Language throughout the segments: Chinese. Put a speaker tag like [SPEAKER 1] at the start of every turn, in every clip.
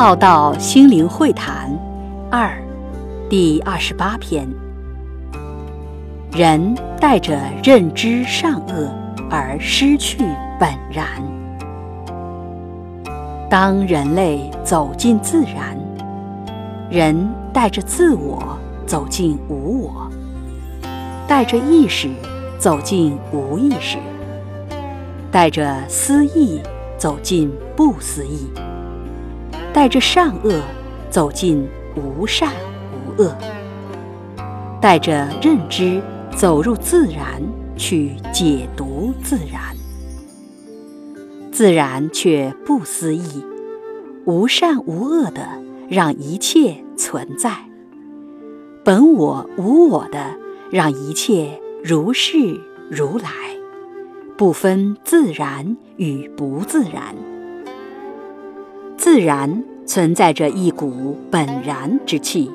[SPEAKER 1] 浩道心灵会谈二第二十八篇：人带着认知善恶而失去本然。当人类走进自然，人带着自我走进无我，带着意识走进无意识，带着思意走进不思意。带着善恶走进无善无恶，带着认知走入自然去解读自然，自然却不思议，无善无恶的让一切存在，本我无我的让一切如是如来，不分自然与不自然。自然存在着一股本然之气。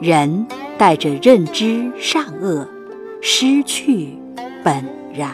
[SPEAKER 1] 人带着认知善恶失去本然。